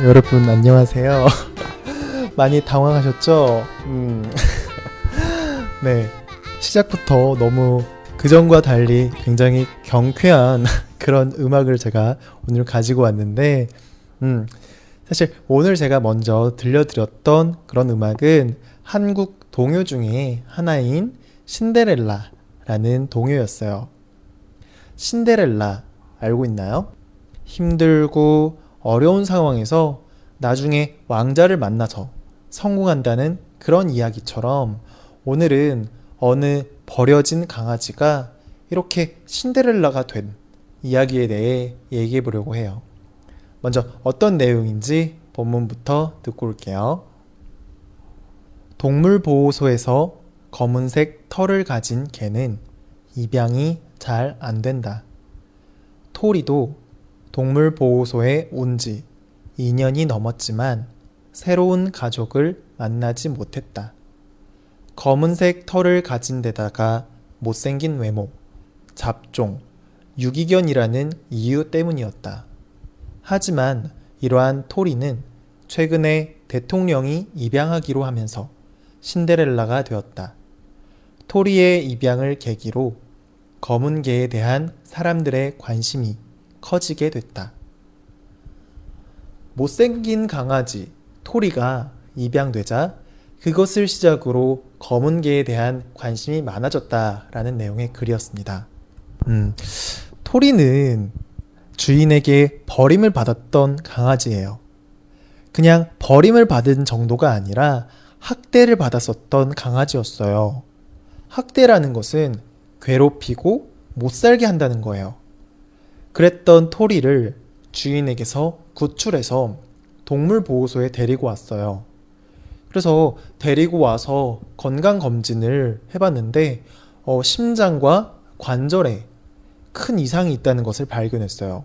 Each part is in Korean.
네, 여러분 안녕하세요. 많이 당황하셨죠? 음. 네. 시작부터 너무 그전과 달리 굉장히 경쾌한 그런 음악을 제가 오늘 가지고 왔는데, 음, 사실 오늘 제가 먼저 들려드렸던 그런 음악은 한국 동요 중에 하나인 신데렐라라는 동요였어요. 신데렐라 알고 있나요? 힘들고 어려운 상황에서 나중에 왕자를 만나서 성공한다는 그런 이야기처럼 오늘은 어느 버려진 강아지가 이렇게 신데렐라가 된 이야기에 대해 얘기해 보려고 해요. 먼저 어떤 내용인지 본문부터 듣고 올게요. 동물보호소에서 검은색 털을 가진 개는 입양이 잘 안 된다. 토리도 동물보호소에 온 지 2년이 넘었지만 새로운 가족을 만나지 못했다. 검은색 털을 가진 데다가 못생긴 외모, 잡종, 유기견이라는 이유 때문이었다. 하지만 이러한 토리는 최근에 대통령이 입양하기로 하면서 신데렐라가 되었다. 토리의 입양을 계기로 검은 개에 대한 사람들의 관심이 커지게 됐다. 못생긴 강아지 토리가 입양되자 그것을 시작으로 검은 개에 대한 관심이 많아졌다라는 내용의 글이었습니다. 음, 토리는 주인에게 버림을 받았던 강아지예요. 그냥 버림을 받은 정도가 아니라 학대를 받았었던 강아지였어요. 학대라는 것은 괴롭히고 못 살게 한다는 거예요. 그랬던 토리를 주인에게서 구출해서 동물보호소에 데리고 왔어요. 그래서 데리고 와서 건강검진을 해봤는데, 어, 심장과 관절에 큰 이상이 있다는 것을 발견했어요.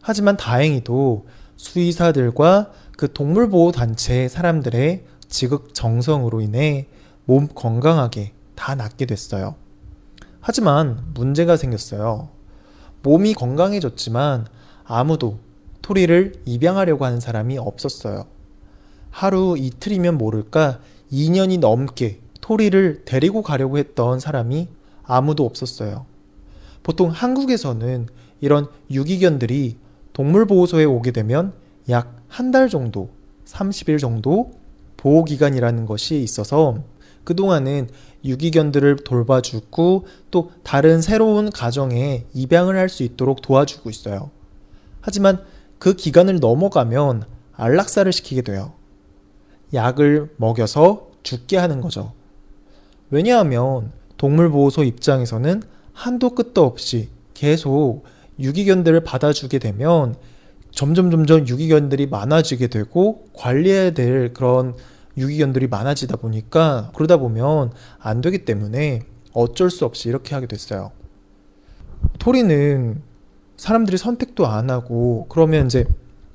하지만 다행히도 수의사들과 그 동물보호단체 사람들의 지극 정성으로 인해 몸 건강하게 다 낫게 됐어요. 하지만 문제가 생겼어요. 몸이 건강해졌지만 아무도 토리를 입양하려고 하는 사람이 없었어요. 하루 이틀이면 모를까 2년이 넘게 토리를 데리고 가려고 했던 사람이 아무도 없었어요. 보통 한국에서는 이런 유기견들이 동물보호소에 오게 되면 약 한 달 정도, 30일 정도 보호기간이라는 것이 있어서 그동안은 유기견들을 돌봐주고 또 다른 새로운 가정에 입양을 할 수 있도록 도와주고 있어요. 하지만 그 기간을 넘어가면 안락사를 시키게 돼요. 약을 먹여서 죽게 하는 거죠. 왜냐하면 동물보호소 입장에서는 한도 끝도 없이 계속 유기견들을 받아주게 되면 점점 점점 유기견들이 많아지게 되고 관리해야 될 그런 유기견들이 많아지다 보니까 그러다 보면 안 되기 때문에 어쩔 수 없이 이렇게 하게 됐어요. 토리는 사람들이 선택도 안 하고 그러면 이제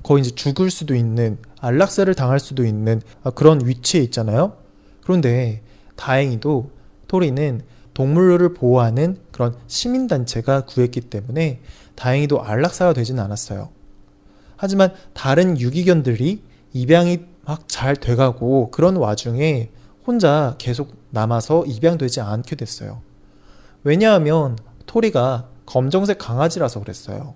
거의 이제 죽을 수도 있는 안락사를 당할 수도 있는 그런 위치에 있잖아요. 그런데 다행히도 토리는 동물을 보호하는 그런 시민단체가 구했기 때문에 다행히도 안락사가 되진 않았어요. 하지만 다른 유기견들이 입양이 막 잘 돼가고 그런 와중에 혼자 계속 남아서 입양되지 않게 됐어요. 왜냐하면 토리가 검정색 강아지라서 그랬어요.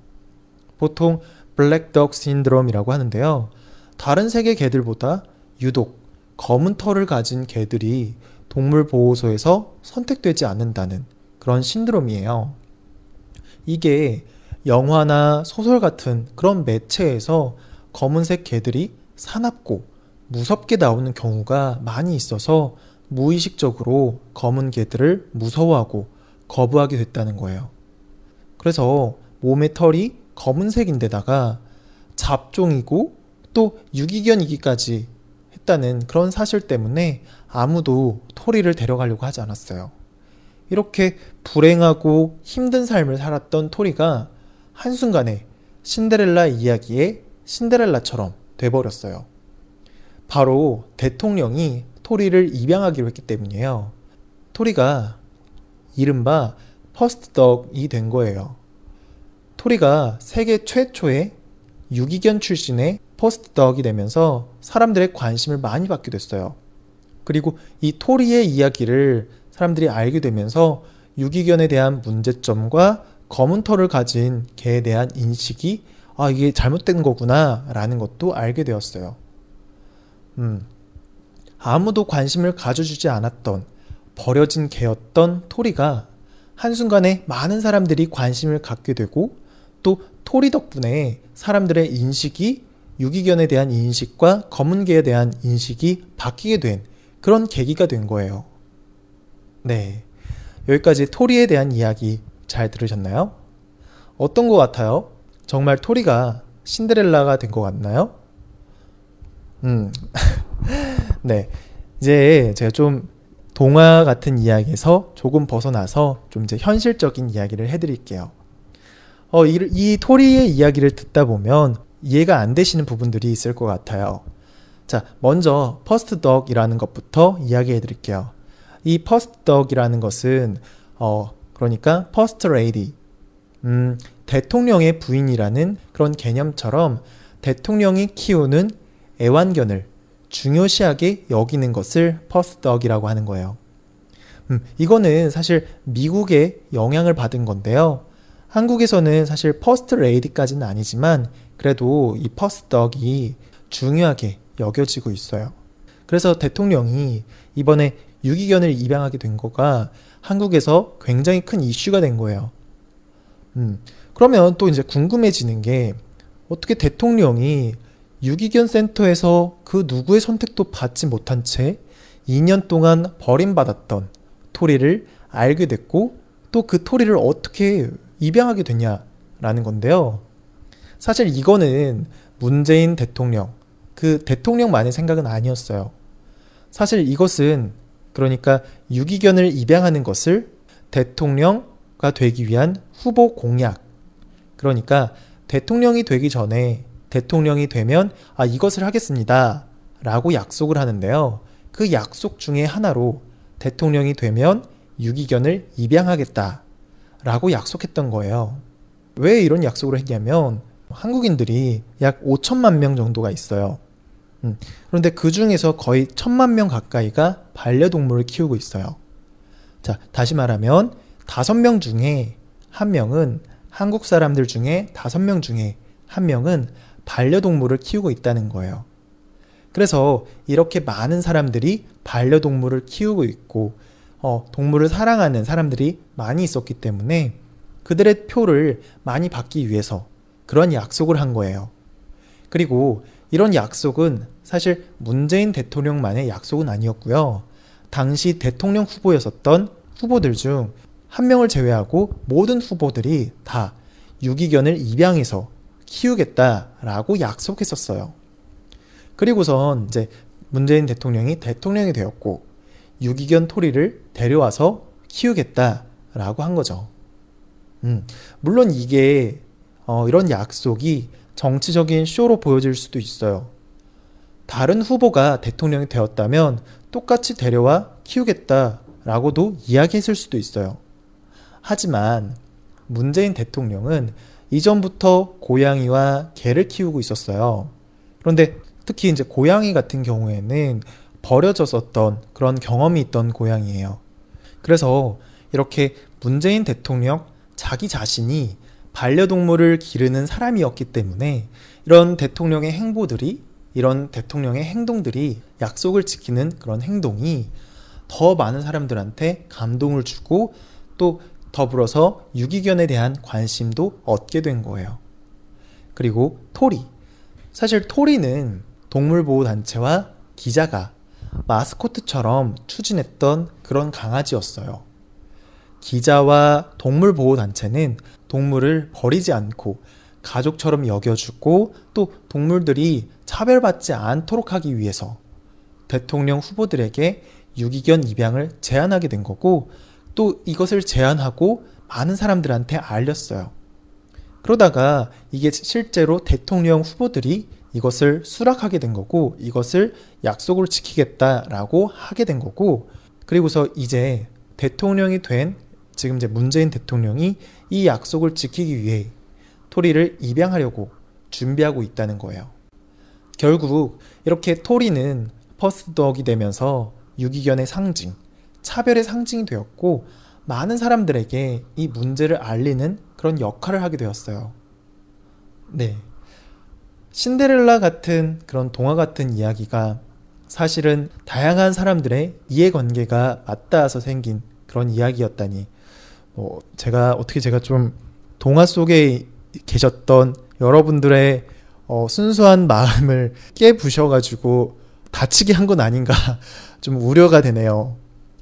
보통 블랙덕 신드롬이라고 하는데요. 다른 색의 개들보다 유독 검은 털을 가진 개들이 동물 보호소에서 선택되지 않는다는 그런 신드롬이에요. 이게 영화나 소설 같은 그런 매체에서 검은색 개들이 사납고 무섭게 나오는 경우가 많이 있어서 무의식적으로 검은 개들을 무서워하고 거부하게 됐다는 거예요. 그래서 몸의 털이 검은색인데다가 잡종이고 또 유기견이기까지 했다는 그런 사실 때문에 아무도 토리를 데려가려고 하지 않았어요. 이렇게 불행하고 힘든 삶을 살았던 토리가 한순간에 신데렐라 이야기의 신데렐라처럼 돼버렸어요. 바로 대통령이 토리를 입양하기로 했기 때문이에요. 토리가 이른바 first dog이 된 거예요. 토리가 세계 최초의 유기견 출신의 first dog이 되면서 사람들의 관심을 많이 받게 됐어요. 그리고 이 토리의 이야기를 사람들이 알게 되면서 유기견에 대한 문제점과 검은 털을 가진 개에 대한 인식이 아, 이게 잘못된 거구나 라는 것도 알게 되었어요. 음, 아무도 관심을 가져주지 않았던 버려진 개였던 토리가 한순간에 많은 사람들이 관심을 갖게 되고 또 토리 덕분에 사람들의 인식이 유기견에 대한 인식과 검은 개에 대한 인식이 바뀌게 된 그런 계기가 된 거예요. 네. 여기까지 토리에 대한 이야기 잘 들으셨나요? 어떤 것 같아요? 정말 토리가 신데렐라가 된 것 같나요? 음. 네. 이제 제가 좀 동화 같은 이야기에서 조금 벗어나서 좀 이제 현실적인 이야기를 해드릴게요. 어, 이, 이 토리의 이야기를 듣다 보면 이해가 안 되시는 부분들이 있을 것 같아요. 자, 먼저 first dog이라는 것부터 이야기해 드릴게요. 이 first dog이라는 것은 어, 그러니까 퍼스트 레이디 음, 대통령의 부인이라는 그런 개념처럼 대통령이 키우는 애완견을 중요시하게 여기는 것을 first dog이라고 하는 거예요. 음, 이거는 사실 미국의 영향을 받은 건데요. 한국에서는 사실 퍼스트 레이디까지는 아니지만 그래도 이 first dog이 중요하게 여겨지고 있어요. 그래서 대통령이 이번에 유기견을 입양하게 된 거가 한국에서 굉장히 큰 이슈가 된 거예요. 음, 그러면 또 이제 궁금해지는 게 어떻게 대통령이 유기견 센터에서 그 누구의 선택도 받지 못한 채 2년 동안 버림받았던 토리를 알게 됐고 또 그 토리를 어떻게 입양하게 됐냐라는 건데요. 사실 이거는 문재인 대통령, 그 대통령만의 생각은 아니었어요. 사실 이것은 그러니까 유기견을 입양하는 것을 대통령가 되기 위한 후보 공약. 그러니까 대통령이 되기 전에 대통령이 되면 아 이것을 하겠습니다. 라고 약속을 하는데요. 그 약속 중에 하나로 대통령이 되면 유기견을 입양하겠다. 라고 약속했던 거예요. 왜 이런 약속을 했냐면 한국인들이 약 5천만 명 정도가 있어요. 음, 그런데 그 중에서 거의 천만 명 가까이가 반려동물을 키우고 있어요. 자, 다시 말하면 다섯 명 중에 한 명은 한국 사람들 중에 다섯 명 중에 한 명은 반려동물을 키우고 있다는 거예요. 그래서 이렇게 많은 사람들이 반려동물을 키우고 있고, 어, 동물을 사랑하는 사람들이 많이 있었기 때문에 그들의 표를 많이 받기 위해서 그런 약속을 한 거예요. 그리고 이런 약속은 사실 문재인 대통령만의 약속은 아니었고요. 당시 대통령 후보였었던 후보들 중 한 명을 제외하고 모든 후보들이 다 유기견을 입양해서 키우겠다라고 약속했었어요. 그리고선 이제 문재인 대통령이 대통령이 되었고 유기견 토리를 데려와서 키우겠다라고 한 거죠. 음, 물론 이게 어, 이런 약속이 정치적인 쇼로 보여질 수도 있어요. 다른 후보가 대통령이 되었다면 똑같이 데려와 키우겠다라고도 이야기했을 수도 있어요. 하지만 문재인 대통령은 이전부터 고양이와 개를 키우고 있었어요. 그런데 특히 이제 고양이 같은 경우에는 버려졌었던 그런 경험이 있던 고양이에요. 그래서 이렇게 문재인 대통령 자기 자신이 반려동물을 기르는 사람이었기 때문에 이런 대통령의 행보들이 이런 대통령의 행동들이 약속을 지키는 그런 행동이 더 많은 사람들한테 감동을 주고 또 더불어서 유기견에 대한 관심도 얻게 된 거예요. 그리고 토리. 사실 토리는 동물보호단체와 기자가 마스코트처럼 추진했던 그런 강아지였어요. 기자와 동물보호단체는 동물을 버리지 않고 가족처럼 여겨주고 또 동물들이 차별받지 않도록 하기 위해서 대통령 후보들에게 유기견 입양을 제안하게 된 거고 또 이것을 제안하고 많은 사람들한테 알렸어요. 그러다가 이게 실제로 대통령 후보들이 이것을 수락하게 된 거고 이것을 약속을 지키겠다라고 하게 된 거고 그리고서 이제 대통령이 된 지금 이제 문재인 대통령이 이 약속을 지키기 위해 토리를 입양하려고 준비하고 있다는 거예요. 결국 이렇게 토리는 퍼스트덕이 되면서 유기견의 상징, 차별의 상징이 되었고 많은 사람들에게 이 문제를 알리는 그런 역할을 하게 되었어요. 네. 신데렐라 같은 그런 동화 같은 이야기가 사실은 다양한 사람들의 이해관계가 맞닿아서 생긴 그런 이야기였다니, 뭐, 제가, 어떻게 제가 좀 동화 속에 계셨던 여러분들의 어, 순수한 마음을 깨부셔가지고 다치게 한 건 아닌가 좀 우려가 되네요.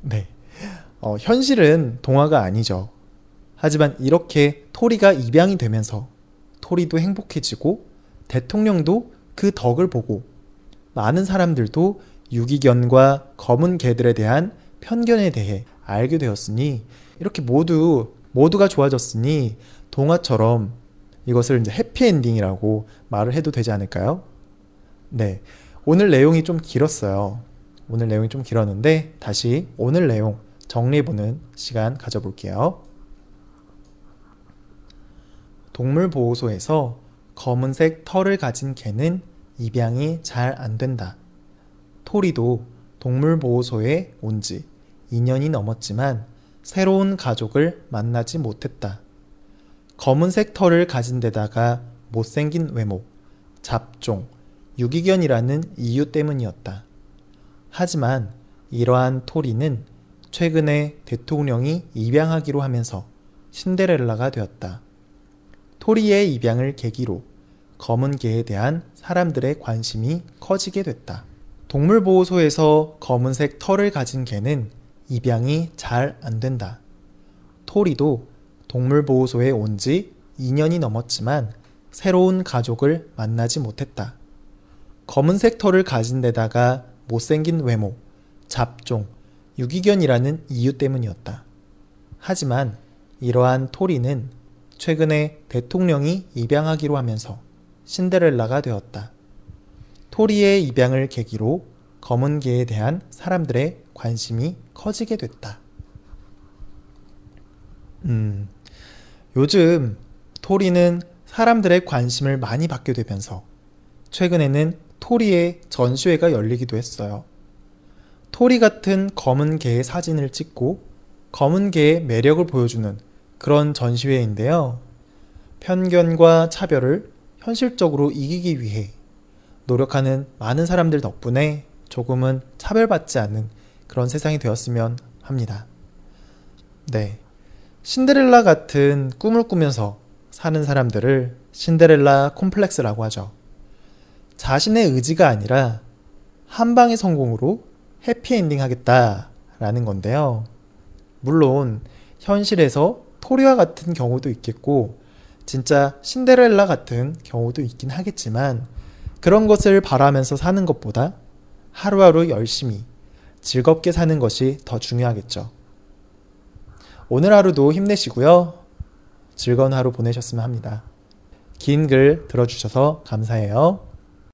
네. 어, 현실은 동화가 아니죠. 하지만 이렇게 토리가 입양이 되면서 토리도 행복해지고 대통령도 그 덕을 보고 많은 사람들도 유기견과 검은 개들에 대한 편견에 대해 알게 되었으니 이렇게 모두 모두가 좋아졌으니 동화처럼 이것을 이제 해피엔딩이라고 말을 해도 되지 않을까요? 네. 오늘 내용이 좀 길었어요. 오늘 내용이 좀 길었는데 다시 오늘 내용 정리해보는 시간 가져볼게요. 동물보호소에서 검은색 털을 가진 개는 입양이 잘 안 된다. 토리도 동물보호소에 온 지 2년이 넘었지만 새로운 가족을 만나지 못했다. 검은색 털을 가진 데다가 못생긴 외모, 잡종, 유기견이라는 이유 때문이었다. 하지만 이러한 토리는 최근에 대통령이 입양하기로 하면서 신데렐라가 되었다. 토리의 입양을 계기로 검은 개에 대한 사람들의 관심이 커지게 됐다. 동물보호소에서 검은색 털을 가진 개는 입양이 잘 안 된다. 토리도 동물보호소에 온 지 2년이 넘었지만 새로운 가족을 만나지 못했다. 검은색 털을 가진 데다가 못생긴 외모, 잡종, 유기견이라는 이유 때문이었다. 하지만 이러한 토리는 최근에 대통령이 입양하기로 하면서 신데렐라가 되었다. 토리의 입양을 계기로 검은 개에 대한 사람들의 관심이 커지게 됐다. 음, 요즘 토리는 사람들의 관심을 많이 받게 되면서 최근에는 토리의 전시회가 열리기도 했어요. 토리 같은 검은 개의 사진을 찍고 검은 개의 매력을 보여주는 그런 전시회인데요. 편견과 차별을 현실적으로 이기기 위해 노력하는 많은 사람들 덕분에 조금은 차별받지 않는 그런 세상이 되었으면 합니다. 네. 신데렐라 같은 꿈을 꾸면서 사는 사람들을 신데렐라 콤플렉스라고 하죠. 자신의 의지가 아니라 한 방의 성공으로 해피엔딩 하겠다라는 건데요. 물론 현실에서 토리와 같은 경우도 있겠고 진짜 신데렐라 같은 경우도 있긴 하겠지만 그런 것을 바라면서 사는 것보다 하루하루 열심히 즐겁게 사는 것이 더 중요하겠죠. 오늘 하루도 힘내시고요. 즐거운 하루 보내셨으면 합니다. 긴 글 들어주셔서 감사해요.